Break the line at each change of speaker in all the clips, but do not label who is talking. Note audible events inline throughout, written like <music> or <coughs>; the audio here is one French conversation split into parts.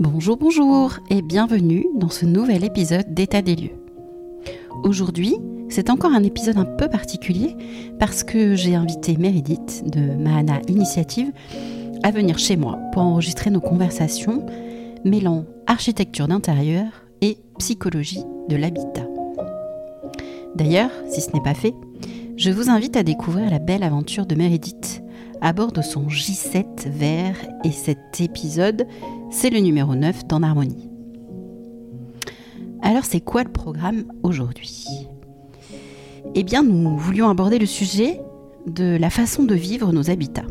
Bonjour, bonjour et bienvenue dans ce nouvel épisode d'État des lieux. Aujourd'hui, c'est encore un épisode un peu particulier parce que j'ai invité Meredith de Mahana Initiative à venir chez moi pour enregistrer nos conversations mêlant architecture d'intérieur et psychologie de l'habitat. D'ailleurs, si ce n'est pas fait, je vous invite à découvrir la belle aventure de Meredith à bord de son J7 vert et cet épisode, c'est le numéro 9 d'En Harmonie. Alors c'est quoi le programme aujourd'hui? Eh bien nous voulions aborder le sujet de la façon de vivre nos habitats.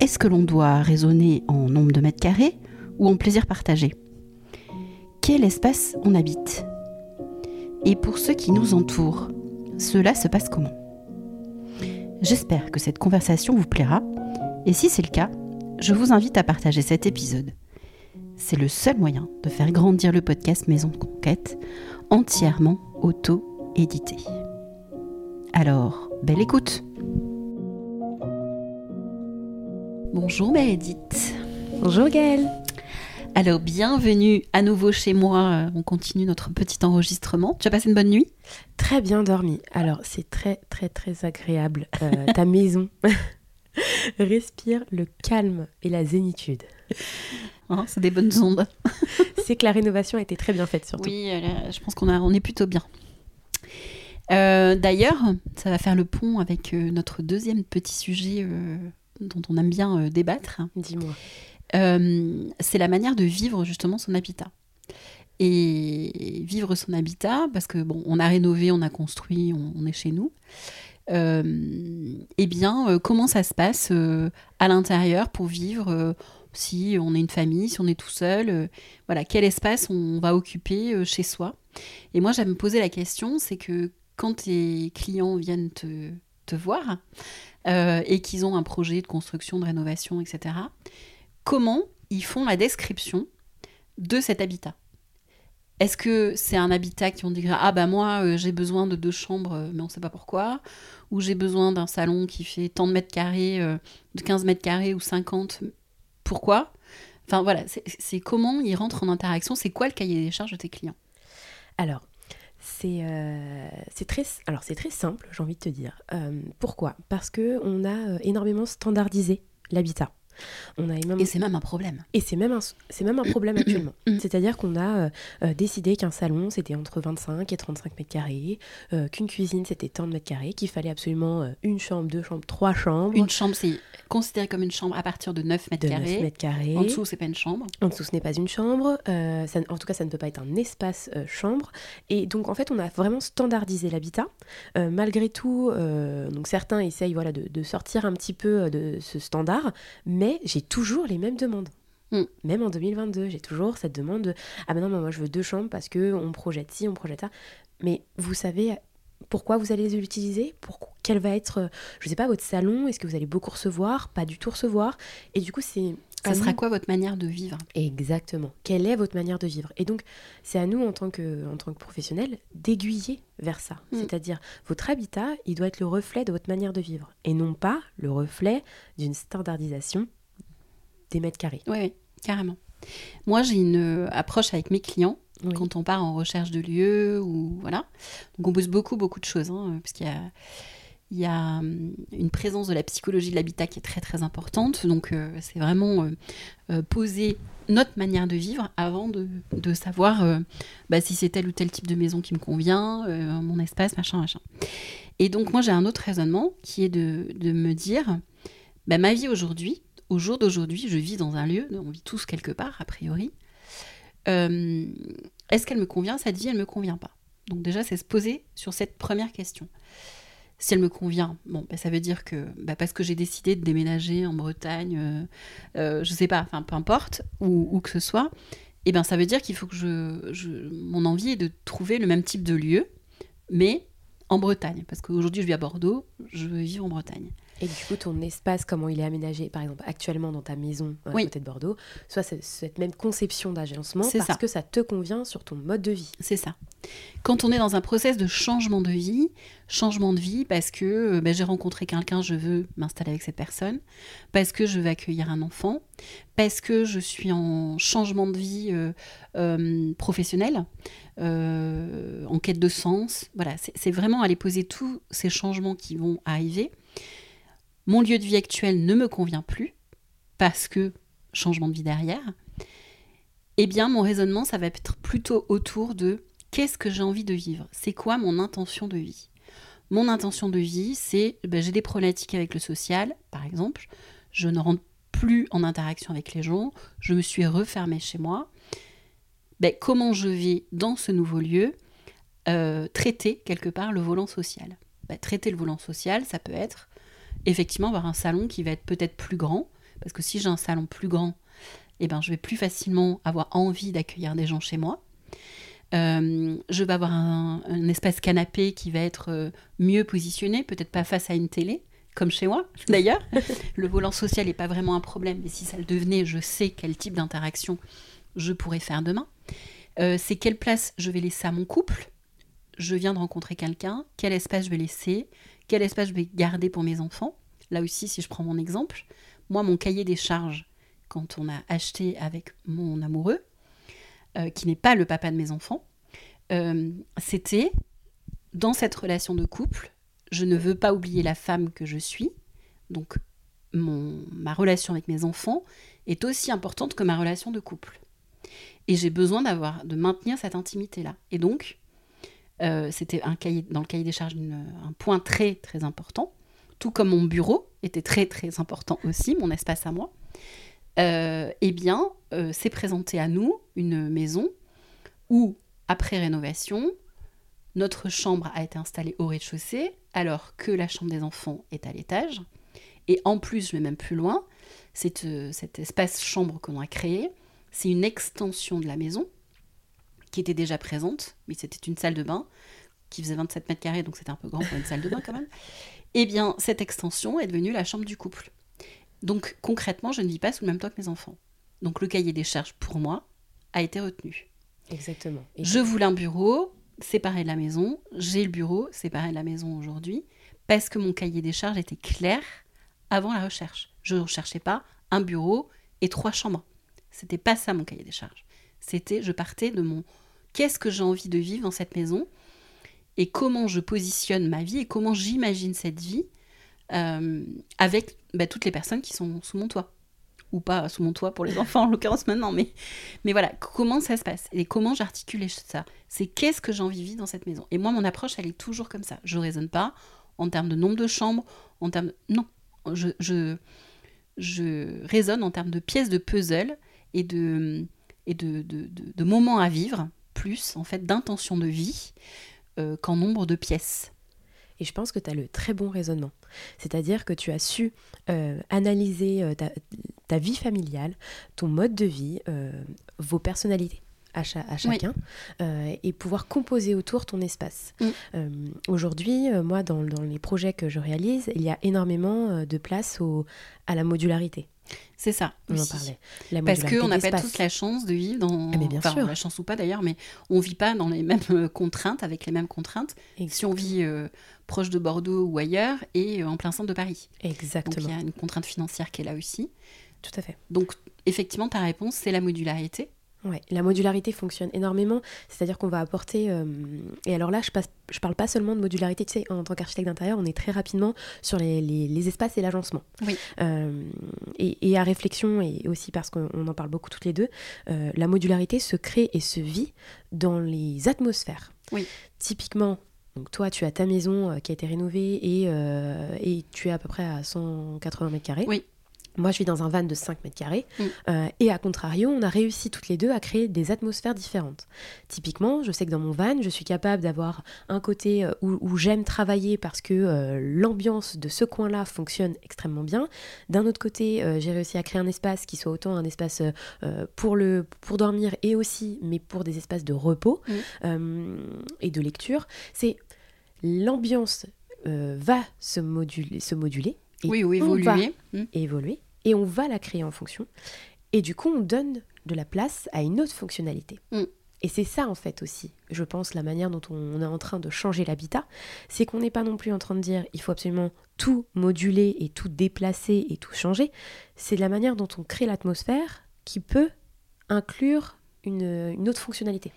Est-ce que l'on doit raisonner en nombre de mètres carrés ou en plaisir partagé? Quel espace on habite? Et pour ceux qui nous entourent, cela se passe comment? J'espère que cette conversation vous plaira et si c'est le cas, je vous invite à partager cet épisode. C'est le seul moyen de faire grandir le podcast Maison de Conquête, entièrement auto-édité. Alors, belle écoute Bonjour Meredith.
Bonjour Gaëlle.
Alors, bienvenue à nouveau chez moi. On continue notre petit enregistrement. Tu as passé une bonne nuit?
Très bien dormi. Alors, c'est très, très, très agréable. Euh, ta <laughs> maison <laughs> respire le calme et la zénitude.
Hein, c'est des bonnes ondes. <laughs>
c'est que la rénovation a été très bien faite, surtout.
Oui, euh, je pense qu'on on est plutôt bien. Euh, d'ailleurs, ça va faire le pont avec notre deuxième petit sujet dont on aime bien débattre.
Dis-moi.
Euh, c'est la manière de vivre justement son habitat. Et vivre son habitat, parce que bon, on a rénové, on a construit, on, est chez nous. Euh, eh bien, euh, comment ça se passe à l'intérieur pour vivre si on est une famille, si on est tout seul, voilà, quel espace on va occuper chez soi? Et moi, j'aime me poser la question, c'est que quand tes clients viennent te, te voir et qu'ils ont un projet de construction, de rénovation, etc., comment ils font la description de cet habitat. Est-ce que c'est un habitat qui on dirait ah bah moi euh, j'ai besoin de deux chambres euh, mais on sait pas pourquoi ou j'ai besoin d'un salon qui fait tant de mètres carrés euh, de 15 mètres carrés ou 50 pourquoi? Enfin voilà, c'est comment ils rentrent en interaction, c'est quoi le cahier des charges de tes clients?
Alors, c'est très, alors c'est très simple, j'ai envie de te dire. pourquoi? Parce que on a énormément standardisé l'habitat.
On a Et c'est même un problème.
Et c'est même, un... c'est même un problème actuellement. <coughs> C'est-à-dire qu'on a euh, euh, décidé qu'un salon, c'était entre 25 et 35 mètres carrés, euh, qu'une cuisine, c'était tant de mètres carrés, qu'il fallait absolument une chambre, deux chambres, trois chambres.
Une chambre, c'est considéré comme une chambre à partir de 9 mètres, carrés. 9
mètres carrés.
En dessous, c'est pas une chambre.
En dessous, ce n'est pas une chambre. Ça, en tout cas, ça ne peut pas être un espace chambre. Et donc, en fait, on a vraiment standardisé l'habitat. malgré tout, donc certains essayent voilà, de, de sortir un petit peu de ce standard, mais mais j'ai toujours les mêmes demandes. Mm. Même en 2022, j'ai toujours cette demande de Ah ben non, moi je veux deux chambres parce que on projette ci, on projette ça. Mais vous savez pourquoi vous allez les utiliser? Pour Quel va être, je sais pas, votre salon Est-ce que vous allez beaucoup recevoir? Pas du tout recevoir Et du coup, c'est.
Ça sera quoi votre manière de vivre?
Exactement. Quelle est votre manière de vivre? Et donc, c'est à nous, en tant que, en tant que professionnels, d'aiguiller vers ça. Mm. C'est-à-dire, votre habitat, il doit être le reflet de votre manière de vivre. Et non pas le reflet d'une standardisation des mètres carrés.
Oui, carrément. Moi, j'ai une euh, approche avec mes clients quand on part en recherche de lieux ou voilà. Donc on pose beaucoup beaucoup de choses hein, parce qu'il y a il y a hum, une présence de la psychologie de l'habitat qui est très très importante. Donc euh, c'est vraiment euh, poser notre manière de vivre avant de, de savoir bah, si c'est tel ou tel type de maison qui me convient, mon espace, machin, machin. Et donc moi j'ai un autre raisonnement qui est de, de me dire, bah, ma vie aujourd'hui, au jour d'aujourd'hui, je vis dans un lieu, on vit tous quelque part, a priori. Euh, est-ce qu'elle me convient? Cette vie, elle ne me convient pas. Donc déjà, c'est se poser sur cette première question. Si elle me convient, bon, bah, ça veut dire que bah, parce que j'ai décidé de déménager en Bretagne, euh, euh, je sais pas, enfin peu importe, où, que ce soit, eh ben ça veut dire qu'il faut que je, mon envie est de trouver le même type de lieu, mais en Bretagne, parce qu'aujourd'hui je vis à Bordeaux, je veux vivre en Bretagne.
Et du coup, ton espace, comment il est aménagé, par exemple, actuellement dans ta maison à côté de Bordeaux, soit cette même conception d'agencement parce que ça te convient sur ton mode de vie.
C'est ça. Quand on est dans un process de changement de vie, changement de vie parce que ben, j'ai rencontré quelqu'un, je veux m'installer avec cette personne, parce que je veux accueillir un enfant, parce que je suis en changement de vie euh, euh, professionnel, en quête de sens. Voilà, c'est vraiment aller poser tous ces changements qui vont arriver mon lieu de vie actuel ne me convient plus, parce que changement de vie derrière, eh bien mon raisonnement, ça va être plutôt autour de qu'est-ce que j'ai envie de vivre? C'est quoi mon intention de vie? Mon intention de vie, c'est ben, j'ai des problématiques avec le social, par exemple, je ne rentre plus en interaction avec les gens, je me suis refermée chez moi. Ben, comment je vais dans ce nouveau lieu euh, traiter quelque part le volant social? Ben, Traiter le volant social, ça peut être effectivement avoir un salon qui va être peut-être plus grand, parce que si j'ai un salon plus grand, eh ben, je vais plus facilement avoir envie d'accueillir des gens chez moi. Euh, je vais avoir un, espace canapé qui va être euh, mieux positionné, peut-être pas face à une télé, comme chez moi <laughs> d'ailleurs. le volant social n'est pas vraiment un problème, mais si ça le devenait, je sais quel type d'interaction je pourrais faire demain. Euh, c'est quelle place je vais laisser à mon couple? Je viens de rencontrer quelqu'un, quel espace je vais laisser, quel espace je vais garder pour mes enfants Là aussi, si je prends mon exemple, moi, mon cahier des charges, quand on a acheté avec mon amoureux, euh, qui n'est pas le papa de mes enfants, euh, c'était dans cette relation de couple, je ne veux pas oublier la femme que je suis. Donc, ma relation avec mes enfants est aussi importante que ma relation de couple. Et j'ai besoin d'avoir, de maintenir cette intimité-là. Et donc, euh, c'était un cahier, dans le cahier des charges un point très très important, tout comme mon bureau était très très important aussi, mon espace à moi. Euh, eh bien, euh, présenté à nous une maison où, après rénovation, notre chambre a été installée au rez-de-chaussée, alors que la chambre des enfants est à l'étage. Et en plus, je vais même plus loin, cet espace chambre qu'on a créé, c'est une extension de la maison qui était déjà présente, mais c'était une salle de bain qui faisait 27 mètres carrés, donc c'était un peu grand pour une salle de bain quand même. Eh bien, cette extension est devenue la chambre du couple. Donc concrètement, je ne vis pas sous le même toit que mes enfants. Donc le cahier des charges pour moi a été retenu.
Exactement.
je voulais un bureau séparé de la maison. J'ai le bureau séparé de la maison aujourd'hui parce que mon cahier des charges était clair avant la recherche. Je ne recherchais pas un bureau et trois chambres. C'était pas ça mon cahier des charges. C'était, je partais de mon qu'est-ce que j'ai envie de vivre dans cette maison et comment je positionne ma vie et comment j'imagine cette vie euh, avec bah, toutes les personnes qui sont sous mon toit. Ou pas sous mon toit pour les <laughs> enfants en l'occurrence maintenant, mais, mais voilà, comment ça se passe et comment j'articule ça. C'est qu'est-ce que j'ai envie de vivre dans cette maison. Et moi, mon approche, elle est toujours comme ça. Je raisonne pas en termes de nombre de chambres, en termes Non, je, je, je raisonne en termes de pièces de puzzle et de, et de, de, de moments à vivre plus en fait d'intention de vie euh, qu'en nombre de pièces.
Et je pense que tu as le très bon raisonnement. C'est-à-dire que tu as su euh, analyser euh, ta, vie familiale, ton mode de vie, vos personnalités à, chacun et pouvoir composer autour ton espace. Mm. Aujourd'hui, moi, dans, dans, les projets que je réalise, il y a énormément de place au, à la modularité.
C'est ça. On en parlait. Parce qu'on n'a pas tous la chance de vivre dans. Ah, bien sûr. La chance ou pas d'ailleurs, mais on vit pas dans les mêmes euh, contraintes, avec les mêmes contraintes. Si on vit euh, proche de Bordeaux ou ailleurs et euh, en plein centre de Paris.
Exactement.
Donc il y a une contrainte financière qui est là aussi.
Tout à fait.
Donc effectivement, ta réponse, c'est la modularité.
Ouais, la modularité fonctionne énormément, c'est-à-dire qu'on va apporter. Euh, et alors là, je, passe, je parle pas seulement de modularité, tu sais, en tant qu'architecte d'intérieur, on est très rapidement sur les, les, espaces et l'agencement.
Oui.
Euh, et, à réflexion, et aussi parce qu'on en parle beaucoup toutes les deux, euh, la modularité se crée et se vit dans les atmosphères.
Oui.
Typiquement, donc toi, tu as ta maison qui a été rénovée et, et tu es à peu près à 180 mètres carrés.
Oui.
Moi, je suis dans un van de 5 mètres carrés. Mm. Euh, et à contrario, on a réussi toutes les deux à créer des atmosphères différentes. Typiquement, je sais que dans mon van, je suis capable d'avoir un côté euh, où, j'aime travailler parce que euh, l'ambiance de ce coin-là fonctionne extrêmement bien. D'un autre côté, j'ai réussi à créer un espace qui soit autant un espace pour, le, pour dormir et aussi, mais pour des espaces de repos mm. et de lecture. C'est l'ambiance va se moduler, se moduler Et
oui, ou évoluer. Hmm.
évoluer et on va la créer en fonction. Et du coup, on donne de la place à une autre fonctionnalité.
Mm.
Et c'est ça, en fait, aussi, je pense, la manière dont on est en train de changer l'habitat. C'est qu'on n'est pas non plus en train de dire il faut absolument tout moduler et tout déplacer et tout changer. C'est la manière dont on crée l'atmosphère qui peut inclure une, une autre fonctionnalité.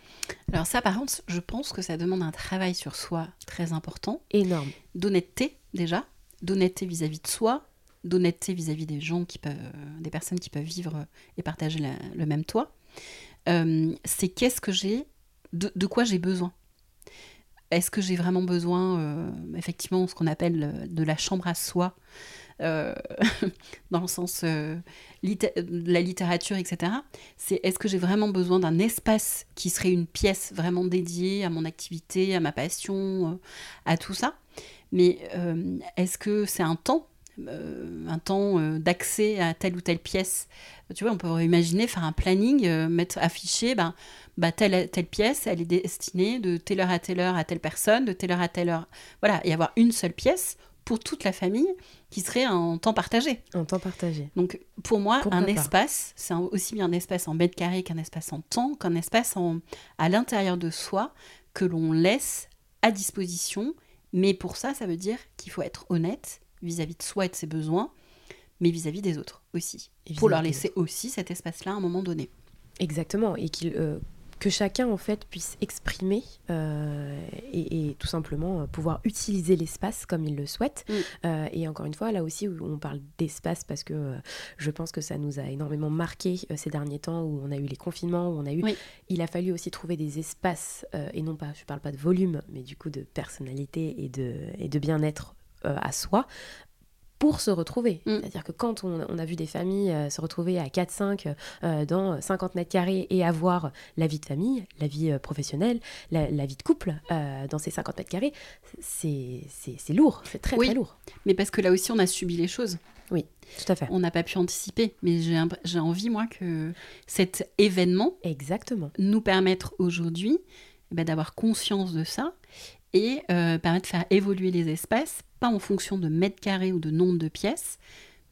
Alors ça, par contre, je pense que ça demande un travail sur soi très important,
Énorme.
d'honnêteté déjà, d'honnêteté vis-à-vis de soi, d'honnêteté vis-à-vis des gens qui peuvent, euh, des personnes qui peuvent vivre euh, et partager le même toit. Euh, c'est qu'est-ce que j'ai, de, quoi j'ai besoin. Est-ce que j'ai vraiment besoin, euh, effectivement, ce qu'on appelle de la chambre à soi, <laughs> dans le sens de la littérature, etc. C'est est-ce que j'ai vraiment besoin d'un espace qui serait une pièce vraiment dédiée à mon activité, à ma passion, à tout ça? Mais est-ce que c'est un temps un temps euh, d'accès à telle ou telle pièce. Tu vois, on peut imaginer faire un planning, euh, mettre affiché, ben, bah, telle, telle pièce, elle est destinée de telle heure à telle heure à telle personne, de telle heure à telle heure. Voilà, et avoir une seule pièce pour toute la famille qui serait en temps partagé.
En temps partagé.
Donc, pour moi,
Pourquoi
un
pas
espace, c'est aussi bien un espace en mètre carré qu'un espace en temps, qu'un espace en, à l'intérieur de soi que l'on laisse à disposition. Mais pour ça, ça veut dire qu'il faut être honnête vis-à-vis de soi et de ses besoins, mais vis-à-vis des autres aussi. Pour leur laisser aussi cet espace-là à un moment donné.
Exactement, et qu'il, euh, que chacun en fait puisse exprimer euh, et, et tout simplement euh, pouvoir utiliser l'espace comme il le souhaite.
Mm.
Euh, et encore une fois, là aussi où on parle d'espace parce que je pense que ça nous a énormément marqué ces derniers temps où on a eu les confinements, où on a eu,
Oui.
il a fallu aussi trouver des espaces et non pas, je parle pas de volume, mais du coup de personnalité et de, et de bien-être euh, à soi pour se retrouver.
Mm.
C'est-à-dire que quand on, on a vu des familles euh, se retrouver à 4-5 euh, dans 50 mètres carrés et avoir la vie de famille, la vie euh, professionnelle, la, la vie de couple dans ces 50 mètres carrés, c'est lourd, c'est très
Oui.
très lourd.
Mais parce que là aussi, on a subi les choses.
Tout à fait.
On n'a pas pu anticiper. Mais j'ai envie, moi, que cet événement
Exactement.
nous permettre aujourd'hui eh ben, d'avoir conscience de ça et euh, permettre de faire évoluer les espaces, pas en fonction de mètres carrés ou de nombre de pièces,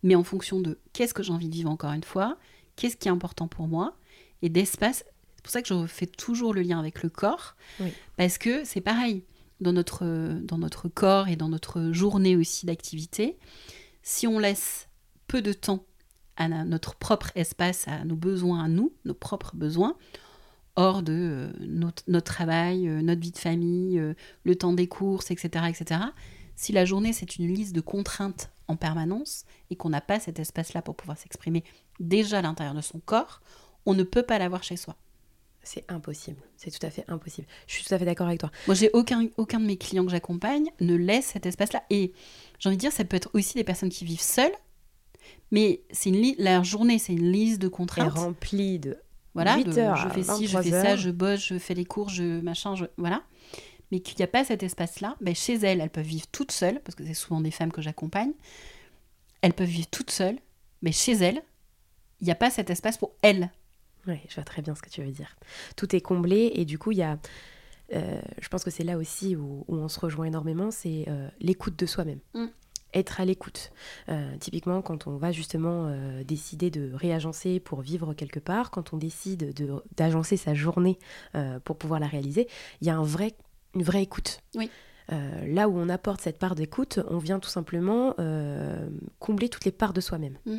mais en fonction de qu'est-ce que j'ai envie de vivre encore une fois, qu'est-ce qui est important pour moi, et d'espace. C'est pour ça que je fais toujours le lien avec le corps,
Oui.
parce que c'est pareil, dans notre, dans notre corps et dans notre journée aussi d'activité, si on laisse peu de temps à notre propre espace, à nos besoins à nous, nos propres besoins, hors de euh, notre, notre travail, euh, notre vie de famille, euh, le temps des courses, etc., etc. Si la journée, c'est une liste de contraintes en permanence et qu'on n'a pas cet espace-là pour pouvoir s'exprimer déjà à l'intérieur de son corps, on ne peut pas l'avoir chez soi.
C'est impossible. C'est tout à fait impossible. Je suis tout à fait d'accord avec toi.
Moi, j'ai aucun, aucun de mes clients que j'accompagne ne laisse cet espace-là. Et j'ai envie de dire, ça peut être aussi des personnes qui vivent seules, mais c'est une la journée, c'est une liste de
Et
contraintes.
rempli de
Voilà,
8
de-
heures
je fais ci, je
23
fais ça, je bosse, je fais les cours, je machin, je, voilà. Mais qu'il n'y a pas cet espace-là, ben chez elles, elles peuvent vivre toutes seules, parce que c'est souvent des femmes que j'accompagne. Elles peuvent vivre toutes seules, mais chez elles, il n'y a pas cet espace pour elles.
Oui, je vois très bien ce que tu veux dire. Tout est comblé et du coup, il y a. euh, je pense que c'est là aussi où, où on se rejoint énormément, c'est euh, l'écoute de soi-même.
Mm.
Être à l'écoute. Euh, typiquement, quand on va justement euh, décider de réagencer pour vivre quelque part, quand on décide de- d'agencer sa journée euh, pour pouvoir la réaliser, il y a un vrai, une vraie écoute.
Oui.
Là où on apporte cette part d'écoute, on vient tout simplement combler toutes les parts de soi-même.
Mm.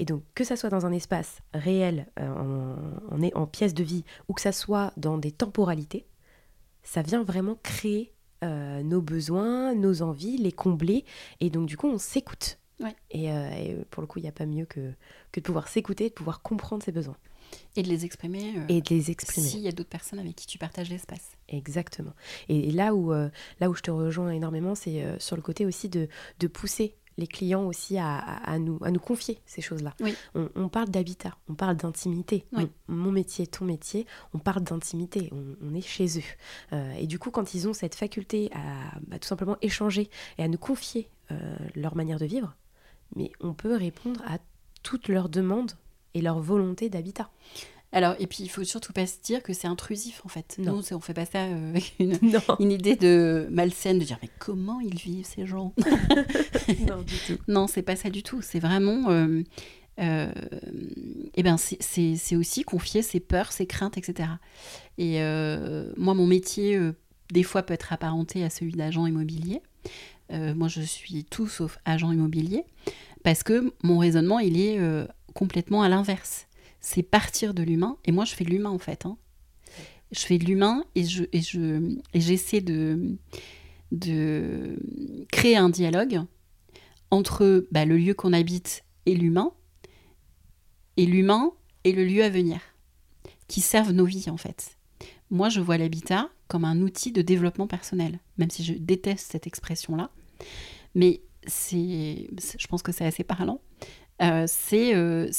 Et donc, que ça soit dans un espace réel, en, en, en pièce de vie, ou que ça soit dans des temporalités, ça vient vraiment créer euh, nos besoins, nos envies, les combler. Et donc, du coup, on s'écoute.
Ouais.
Et, euh, et pour le coup, il n'y a pas mieux que, que de pouvoir s'écouter, de pouvoir comprendre ses besoins
Et de les exprimer. euh,
et de les exprimer.
S'il y a d'autres personnes avec qui tu partages l'espace.
Exactement. Et, là, où, là où je te rejoins énormément, c'est sur le côté aussi de, de pousser les clients aussi à, à- à nous, à nous confier ces choses-là.
Oui.
On, on parle d'habitat, on parle d'intimité.
Oui.
Mon, métier, ton métier, on parle d'intimité, on, on est chez eux. Euh, et du coup, quand ils ont cette faculté à bah, tout simplement échanger et à nous confier euh, leur manière de vivre, mais on peut répondre à toutes leurs demandes et leur volonté d'habitat.
Alors, et puis il faut surtout pas se dire que c'est intrusif en fait.
Non.
Nous, on fait pas ça euh, <laughs> avec une, idée de malsaine de dire mais comment ils vivent ces gens? <laughs>
Non du tout.
Non, c'est pas ça du tout. C'est vraiment. euh, euh, eh ben, c'est- aussi confier ses peurs, ses craintes, etc. Et moi, mon métier, des fois, peut être apparenté à celui d'agent immobilier. Moi, je suis tout sauf agent immobilier parce que mon raisonnement, il est complètement à l'inverse. C'est partir de l'humain. Et moi, je fais de l'humain, en fait. hein. Je fais de l'humain et je et je et j'essaie de créer un dialogue entre bah, le lieu qu'on habite et l'humain, et l'humain et le lieu à venir, qui servent nos vies en fait. Moi, je vois l'habitat comme un outil de développement personnel, même si je déteste cette expression-là, mais c'est- je pense que c'est assez parlant. Euh, c'est, euh,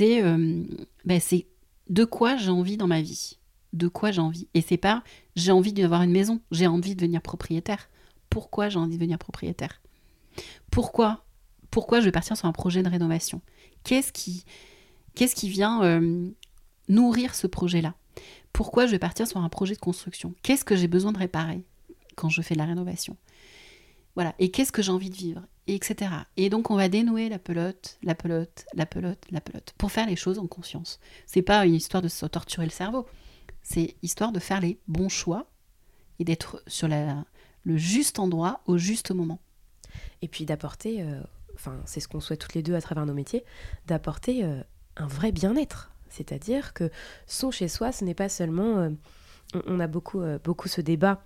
euh, bah, c'est de quoi j'ai envie dans ma vie, de quoi j'ai envie, et c'est pas j'ai envie d'avoir une maison, j'ai envie de devenir propriétaire. Pourquoi j'ai envie de devenir propriétaire? Pourquoi pourquoi je vais partir sur un projet de rénovation? Qu'est-ce qui qu'est-ce qui vient nourrir ce projet-là? Pourquoi je vais partir sur un projet de construction? Qu'est-ce que j'ai besoin de réparer quand je fais de la rénovation? Voilà. Et qu'est-ce que j'ai envie de vivre? Etc. Et donc on va dénouer la pelote, la pelote, la pelote, la pelote, pour faire les choses en conscience. C'est pas une histoire de se torturer le cerveau. C'est histoire de faire les bons choix et d'être sur le juste endroit au juste moment.
Et puis d'apporter, euh, enfin c'est ce qu'on souhaite toutes les deux à travers nos métiers, d'apporter euh, un vrai bien-être. C'est-à-dire que son chez soi, ce n'est pas seulement... euh, on, on a beaucoup, beaucoup ce débat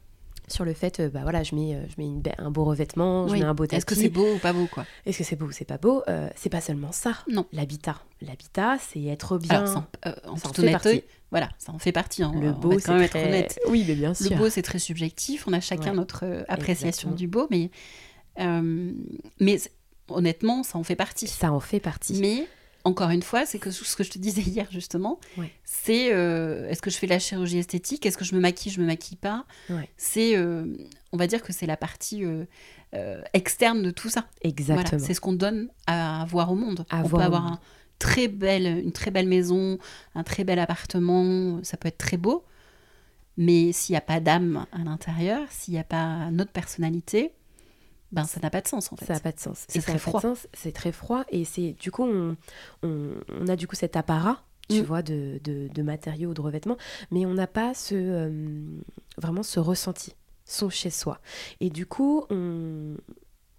sur le fait, euh, bah voilà, je mets, euh, je mets une un beau revêtement, je
Oui.
mets un beau tapis.
Est-ce que c'est beau ou pas beau quoi?
Est-ce que c'est beau ou c'est pas beau? Euh, C'est pas seulement ça.
Non.
L'habitat. L'habitat, c'est être bien.
Alors, en- euh, en
ça en
toute
fait
honnêteté, voilà, ça en fait partie. hein.
le beau, c'est très...
honnête.
Oui, mais bien sûr.
Le beau, c'est très subjectif. On a chacun
Ouais.
notre appréciation
Exactement.
du beau, mais, euh, mais honnêtement, ça en fait partie.
Ça en fait partie.
Mais encore une fois, c'est que ce que je te disais hier justement,
Ouais.
c'est euh, est-ce que je fais de la chirurgie esthétique, est-ce que je me maquille, je me maquille pas?
Ouais.
C'est, euh, on va dire que c'est la partie euh, externe de tout ça.
Exactement.
Voilà, c'est ce qu'on donne à voir au monde.
À
on
voir
peut avoir un très belle, une très belle maison, un très bel appartement, ça peut être très beau, mais s'il n'y a pas d'âme à l'intérieur, s'il n'y a pas notre personnalité, ben ça n'a pas de sens en fait.
Ça n'a pas de sens.
C'est très froid.
C'est très froid et c'est du coup on, on, on a du coup cet apparat, tu
Mm.
vois, de, de, de matériaux, de revêtements, mais on n'a pas ce euh, vraiment ce ressenti, son chez soi. Et du coup, on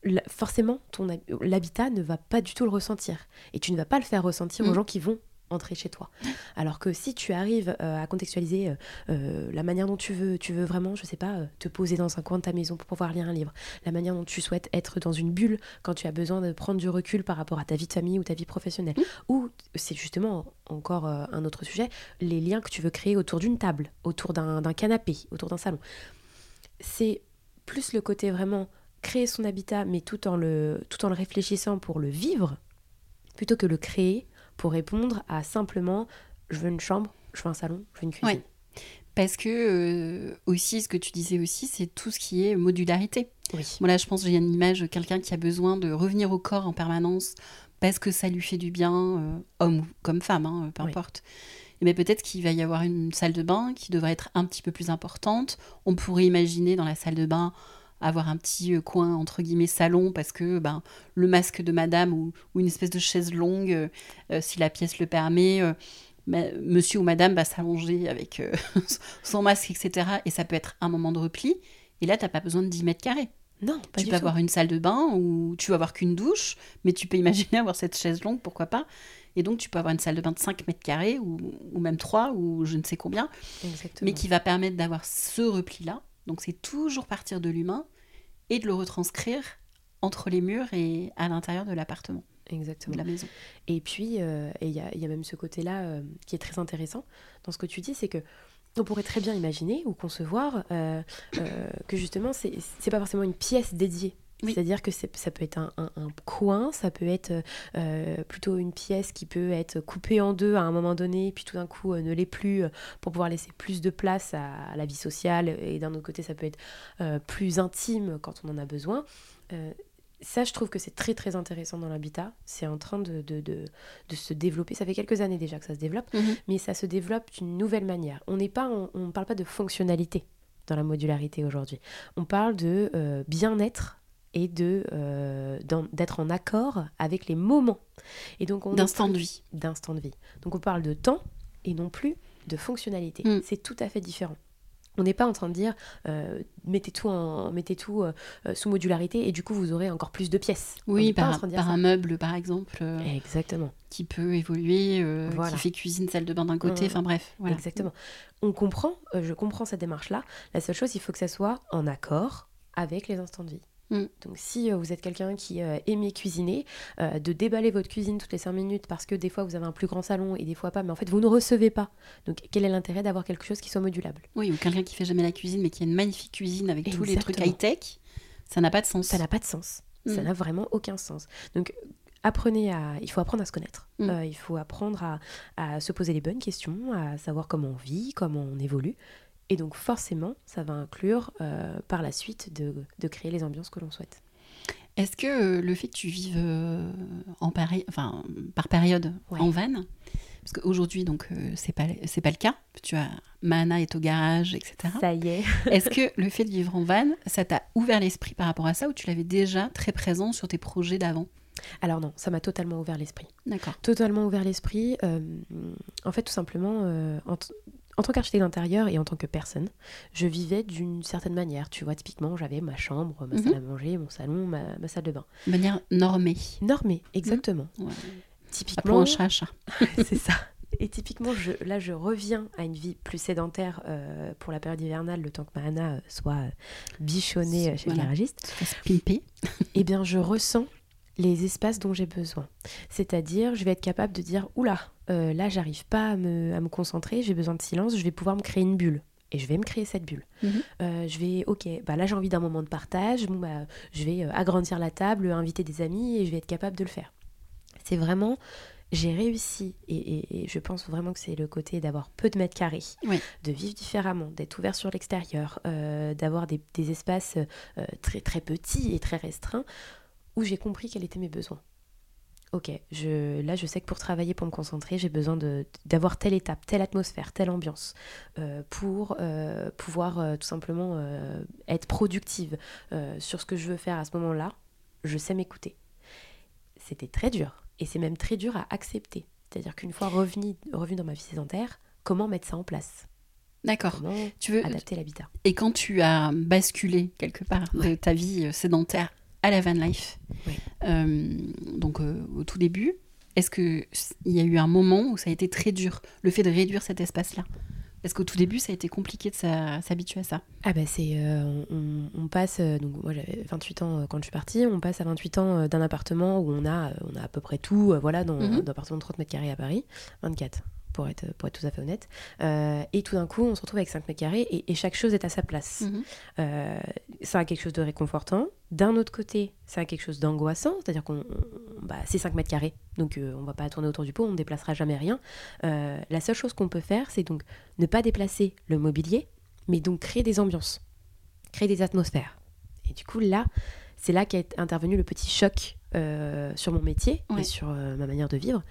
la- forcément, ton hab- l'habitat ne va pas du tout le ressentir et tu ne vas pas le faire ressentir aux
Mm.
gens qui vont entrer chez toi. <laughs> Alors que si tu arrives euh, à contextualiser euh, euh, la manière dont tu veux, tu veux vraiment, je sais pas, euh, te poser dans un coin de ta maison pour pouvoir lire un livre, la manière dont tu souhaites être dans une bulle quand tu as besoin de prendre du recul par rapport à ta vie de famille ou ta vie professionnelle. Ou c'est justement encore un autre sujet, les liens que tu veux créer autour d'une table, autour d'un d'un canapé, autour d'un salon. C'est plus le côté vraiment créer son habitat, mais tout en le, tout en le réfléchissant pour le vivre, plutôt que le créer pour répondre à simplement je veux une chambre, je veux un salon, je veux une cuisine.
Parce que euh, aussi, ce que tu disais aussi, c'est tout ce qui est modularité.
Oui.
Voilà, je pense j'ai une image de quelqu'un qui a besoin de revenir au corps en permanence parce que ça lui fait du bien, euh, homme ou comme femme, hein, peu
Oui.
importe. Et bien peut-être qu'il va y avoir une salle de bain qui devrait être un petit peu plus importante. On pourrait imaginer dans la salle de bain avoir un petit euh, coin entre guillemets salon parce que ben, le masque de madame ou, ou une espèce de chaise longue, euh, si la pièce le permet, euh, monsieur ou madame va s'allonger avec euh, <laughs> son masque, etc. Et ça peut être un moment de repli. Et là, tu n'as pas besoin de 10 mètres carrés
Non, pas
tu peux
tout.
avoir une salle de bain où tu vas avoir qu'une douche, mais tu peux imaginer <laughs> avoir cette chaise longue, pourquoi pas. Et donc, tu peux avoir une salle de bain de 5 mètres carrés ou, ou même 3 ou je ne sais combien,
Exactement.
mais qui va permettre d'avoir ce repli-là. Donc, c'est toujours partir de l'humain et de le retranscrire entre les murs et à l'intérieur de l'appartement,
Exactement.
de la maison.
Et puis, euh, et il y, a- il y a même ce côté-là euh, qui est très intéressant dans ce que tu dis, c'est que on pourrait très bien imaginer ou concevoir euh, que justement, c'est c'est pas forcément une pièce dédiée.
Oui.
C'est-à-dire que ça peut être un, un- un coin, ça peut être euh, plutôt une pièce qui peut être coupée en deux à un moment donné, puis tout d'un coup euh, ne l'est plus euh, pour pouvoir laisser plus de place à, à la vie sociale. Et d'un autre côté, ça peut être euh, plus intime quand on en a besoin. Ça, je trouve que c'est très très intéressant dans l'habitat. C'est en train de, de, de, de, se développer. Ça fait quelques années déjà que ça se développe,
Mhm.
mais ça se développe d'une nouvelle manière. On n'est pas, on ne parle pas de fonctionnalité dans la modularité aujourd'hui. On parle de euh, bien-être et de euh, d'être en accord avec les moments. Et donc on
D'instant de vie.
d'instant de vie. Donc on parle de temps et non plus de fonctionnalité.
Mm.
C'est tout à fait différent. On n'est pas en train de dire euh, mettez tout, en, mettez tout euh, sous modularité et du coup vous aurez encore plus de pièces.
Oui, par,
ça.
un meuble, par exemple, euh,
Exactement.
qui peut évoluer,
Voilà.
qui fait cuisine, salle de bain d'un côté.
Mhm.
Enfin bref. voilà.
Exactement. On comprend, je comprends cette démarche-là. La seule chose, il faut que ça soit en accord avec les instants de vie.
Mm.
Donc si euh, vous êtes quelqu'un qui euh, aimait cuisiner, euh, de déballer votre cuisine toutes les 5 minutes parce que des fois vous avez un plus grand salon et des fois pas, mais en fait vous ne recevez pas. Donc quel est l'intérêt d'avoir quelque chose qui soit modulable?
Oui, ou quelqu'un qui fait jamais la cuisine, mais qui a une magnifique cuisine avec tous les trucs high-tech, ça n'a pas de sens.
Ça n'a pas de sens. Ça
Mm.
n'a vraiment aucun sens. Donc apprenez à... Il faut apprendre à se connaître.
Mm.
Euh, il faut apprendre à, à se poser les bonnes questions, à savoir comment on vit, comment on évolue. Et donc forcément, ça va inclure euh, par la suite de, de créer les ambiances que l'on souhaite.
Est-ce que euh, le fait que tu vives euh, en pari- enfin, par période
Ouais.
en van, parce qu'aujourd'hui, donc, euh, c'est pas, c'est pas le cas, tu as Mahana est au garage, etc.
Ça y est. <laughs>
Est-ce que le fait de vivre en van, ça t'a ouvert l'esprit par rapport à ça ou tu l'avais déjà très présent sur tes projets d'avant?
Alors non, ça m'a totalement ouvert l'esprit.
D'accord.
Totalement ouvert l'esprit. euh, en fait, tout simplement, euh, en, en tant qu'architecte d'intérieur et en tant que personne, je vivais d'une certaine manière. Tu vois, typiquement, j'avais ma chambre, ma
Mhm.
salle à manger, mon salon, ma, ma salle de bain.
De manière normée.
Normé, exactement.
Ouais.
Typiquement,
un chat, chat. <laughs>
c'est ça. Et typiquement, je, là, je reviens à une vie plus sédentaire euh, pour la période hivernale, le temps que Mahana euh, soit euh, bichonnée chez
Voilà.
le garagiste.
Se pimper.
eh bien, je ressens les espaces dont j'ai besoin. C'est-à-dire, je vais être capable de dire, oula, euh, là, j'arrive pas à me, à me concentrer, j'ai besoin de silence, je vais pouvoir me créer une bulle. Et je vais me créer cette bulle.
Mhm.
Euh, je vais, ok, bah là j'ai envie d'un moment de partage, bon, bah, je vais euh, agrandir la table, inviter des amis et je vais être capable de le faire. C'est vraiment, j'ai réussi, et, et- et je pense vraiment que c'est le côté d'avoir peu de mètres carrés,
Oui.
de vivre différemment, d'être ouvert sur l'extérieur, euh, d'avoir des, des espaces euh, très très petits et très restreints, où j'ai compris quels étaient mes besoins. Ok, je, là je sais que pour travailler, pour me concentrer, j'ai besoin d'avoir telle étape, telle atmosphère, telle ambiance, euh, pour euh, pouvoir euh, tout simplement être productive sur ce que je veux faire à ce moment-là. Je sais m'écouter. C'était très dur, et c'est même très dur à accepter. C'est-à-dire qu'une fois revenu, revenu dans ma vie sédentaire, comment mettre ça en place?
D'accord. Tu veux...
adapter l'habitat?
Et quand tu as basculé quelque part de ta vie sédentaire à la van life, euh, donc euh, au tout début, est-ce qu'il y a eu un moment où ça a été très dur, le fait de réduire cet espace-là? Est-ce qu'au tout début, ça a été compliqué de s'habituer à ça?
Ah bah c'est euh, on, on passe donc moi j'avais 28 ans quand je suis partie, on passe à 28 ans d'un appartement où on a on a à peu près tout voilà dans
Mhm.
un appartement de 30 mètres carrés à Paris, 24 pour être pour être tout à fait honnête. Euh, et tout d'un coup, on se retrouve avec 5 mètres carrés et, et chaque chose est à sa place.
Mhm.
Euh, ça a quelque chose de réconfortant. D'un autre côté, ça a quelque chose d'angoissant, c'est-à-dire qu'on on- bah, c'est 5 mètres carrés, donc euh, on va pas tourner autour du pot, on ne déplacera jamais rien. Euh, la seule chose qu'on peut faire, c'est donc ne pas déplacer le mobilier, mais donc créer des ambiances, créer des atmosphères. Et du coup, là, c'est là qu'est intervenu le petit choc sur mon métier
Ouais.
et sur ma manière de vivre.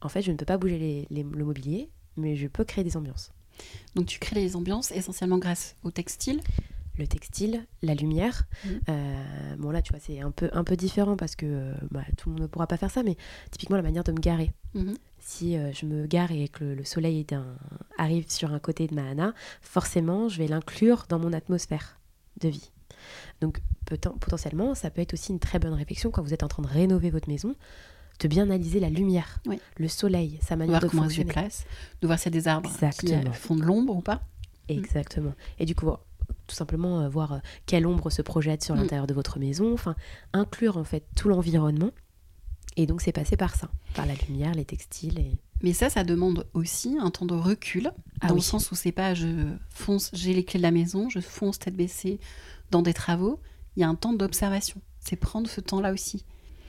En fait, je ne peux pas bouger les- les- le mobilier, mais je peux créer des ambiances.
Donc tu crées les ambiances essentiellement grâce au textile?
le textile, la lumière.
Mhm.
Euh, bon là, tu vois, c'est un peu, un peu différent parce que euh, bah, tout le monde ne pourra pas faire ça, mais typiquement la manière de me garer.
Mhm.
Si euh, je me gare et que le, le soleil est un- arrive sur un côté de ma Hana, forcément, je vais l'inclure dans mon atmosphère de vie. Donc potentiellement, ça peut être aussi une très bonne réflexion quand vous êtes en train de rénover votre maison, de bien analyser la lumière,
Oui.
le soleil, sa
De
manière
voir
de
comment se déplace, de voir s'il y a des arbres qui
Exactement.
euh, font de l'ombre ou pas.
Exactement. Et du coup, tout simplement euh, voir euh, quelle ombre se projette sur
Mm.
l'intérieur de votre maison, enfin, inclure en fait tout l'environnement. Et donc, c'est passé par ça, par la lumière, les textiles. Et...
Mais ça, ça demande aussi un temps de recul,
Ah
dans le sens où c'est pas je fonce, j'ai les clés de la maison, je fonce tête baissée dans des travaux. Il y a un temps d'observation. C'est prendre ce temps-là aussi.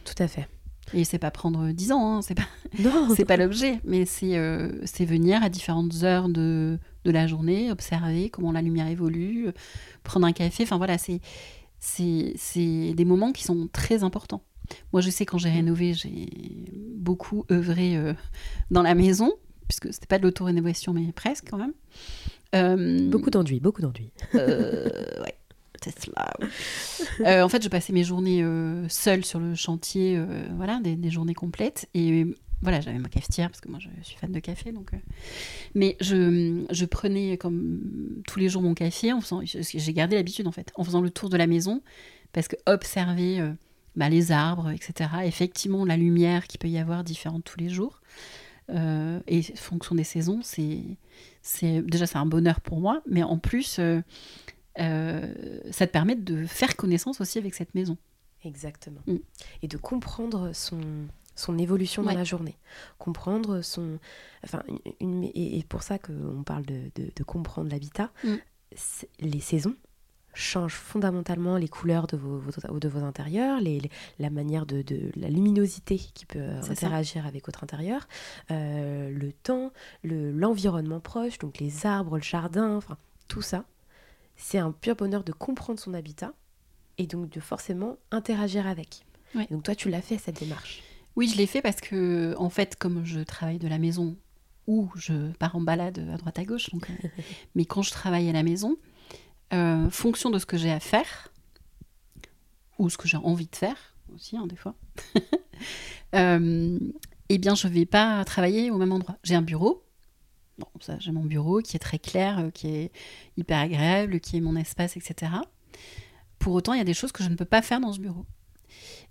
Tout à fait.
Et c'est pas prendre 10 ans, hein, c'est pas, <laughs> <laughs> c'est pas l'objet, mais c'est euh, c'est venir à différentes heures de, de la journée, observer comment la lumière évolue, prendre un café. Enfin voilà, c'est c'est des moments qui sont très importants. Moi, je sais quand j'ai rénové, j'ai beaucoup œuvré euh, dans la maison, puisque c'était pas de l'auto-rénovation, mais presque quand même.
Euh, beaucoup d'enduit, beaucoup d'enduit.
Euh, ouais, cela. en fait, je passais mes journées seule sur le chantier, voilà, des, journées complètes. Et voilà, j'avais ma cafetière parce que moi je suis fan de café. Donc, euh. Mais je, prenais comme tous les jours mon café en faisant. J'ai gardé l'habitude en fait, en faisant le tour de la maison parce que observer euh, bah, les arbres, etc. Effectivement, la lumière qui peut y avoir différente tous les jours. Euh, et fonction des saisons, c'est déjà c'est un bonheur pour moi, mais en plus, euh, ça te permet de faire connaissance aussi avec cette maison.
Exactement. Mm. Et de comprendre son, son évolution dans la journée, comprendre son... Enfin, une, et, pour ça qu'on parle de, de, comprendre l'habitat, mm. les saisons changent fondamentalement les couleurs de vos, de vos intérieurs, les, la manière de, de, la luminosité qui peut interagir avec votre intérieur, euh, le temps, l'environnement proche, donc les arbres, le jardin, enfin tout ça, c'est un pur bonheur de comprendre son habitat et donc de forcément interagir avec. Donc toi, tu l'as fait cette démarche.
Oui, je l'ai fait parce que, en fait, comme je travaille de la maison ou je pars en balade à droite à gauche, donc, euh, <laughs> mais quand je travaille à la maison, euh, fonction de ce que j'ai à faire, ou ce que j'ai envie de faire aussi, hein, des fois, <laughs> euh, eh bien, je ne vais pas travailler au même endroit. J'ai un bureau. Bon, ça, j'ai mon bureau qui est très clair, euh, qui est hyper agréable, qui est mon espace, etc. Pour autant, il y a des choses que je ne peux pas faire dans ce bureau.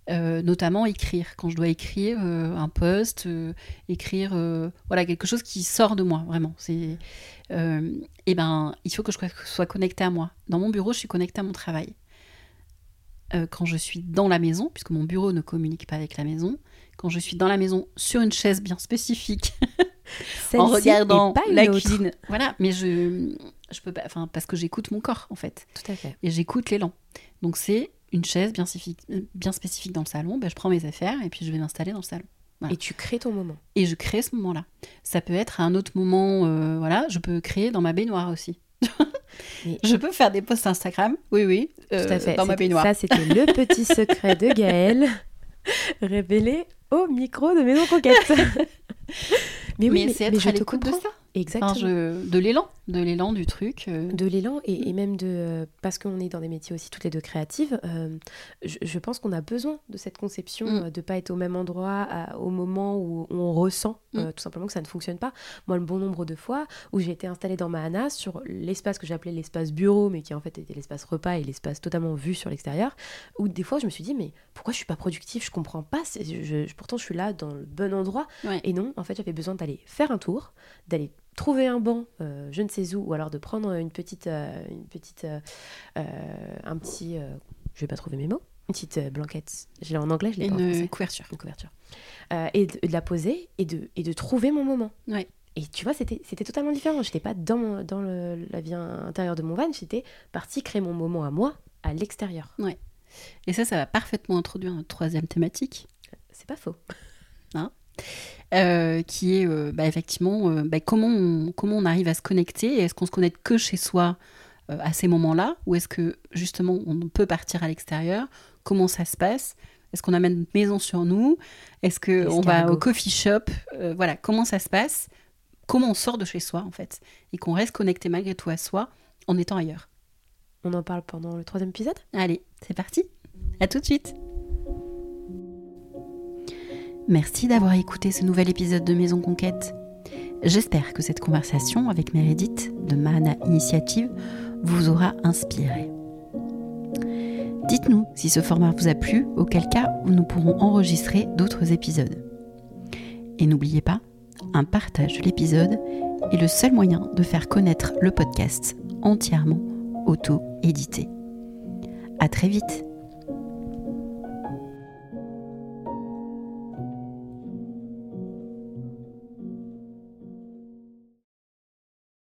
Euh, notamment écrire. Quand je dois écrire euh, un post, écrire voilà quelque chose qui sort de moi vraiment. C'est et ben il faut que je sois connectée à moi. Dans mon bureau, je suis connectée à mon travail. quand je suis dans la maison, puisque mon bureau ne communique pas avec la maison, quand je suis dans la maison sur une chaise bien spécifique, <laughs> en regardant la cuisine, <laughs> voilà. Mais je je peux pas, enfin parce que j'écoute mon corps en fait.
Tout à fait.
Et j'écoute l'élan. Donc c'est une chaise bien spécifique, bien spécifique dans le salon, ben, je prends mes affaires et puis je vais m'installer dans le salon.
Et tu crées ton moment.
Et je crée ce moment-là. Ça peut être à un autre moment, euh, voilà, je peux créer dans ma baignoire aussi. <laughs> Je peux faire des posts Instagram, oui, oui,
Tout à euh, fait. dans ma baignoire. Ça, c'était le <laughs> petit secret de Gaëlle, révélé au micro de Maison Conquête.
Mais oui, mais, c'est être à l'écoute de ça. Exactement. de l'élan, de l'élan du truc.
Euh. De l'élan et, même de euh, parce qu'on est dans des métiers aussi toutes les deux créatives. Euh, je, pense qu'on a besoin de cette conception de mm. de pas être au même endroit au moment où on ressent mm. tout simplement que ça ne fonctionne pas. Moi, le bon nombre de fois où j'ai été installée dans ma Hana sur l'espace que j'appelais l'espace bureau, mais qui en fait était l'espace repas et l'espace totalement vu sur l'extérieur, où des fois je me suis dit mais pourquoi je suis pas productive? Je comprends pas. Je, pourtant je suis là dans le bon endroit. Et non, en fait j'avais besoin d'aller faire un tour, d'aller trouver un banc, euh, je ne sais où, ou alors de prendre une petite, euh, une petite, euh, un petit, je vais pas trouver mes mots, une petite blanquette, je l'ai en anglais, je l'ai
pas en couverture,
une couverture, et de, la poser et de, et de trouver mon moment.
Ouais.
Et tu vois, c'était, totalement différent. Je n'étais pas dans, dans le, la vie intérieure de mon van, j'étais partie créer mon moment à moi, à l'extérieur.
Ouais. Et ça, ça va parfaitement introduire notre troisième thématique.
C'est pas faux.
Euh, qui est euh, bah, effectivement euh, bah, comment, on, comment on arrive à se connecter. Est-ce qu'on se connecte que chez soi à ces moments-là Ou est-ce que justement on peut partir à l'extérieur? Comment ça se passe? Est-ce qu'on amène une maison sur nous? Est-ce qu'on va au coffee shop? Voilà, comment ça se passe? Comment on sort de chez soi en fait? Et qu'on reste connecté malgré tout à soi en étant ailleurs.
On en parle pendant le troisième épisode?
Allez, c'est parti. À tout de suite. Merci d'avoir écouté ce nouvel épisode de Maison Conquête. J'espère que cette conversation avec Meredith de Mahana Initiative vous aura inspiré. Dites-nous si ce format vous a plu, auquel cas nous pourrons enregistrer d'autres épisodes. Et n'oubliez pas, un partage de l'épisode est le seul moyen de faire connaître le podcast entièrement auto-édité. À très vite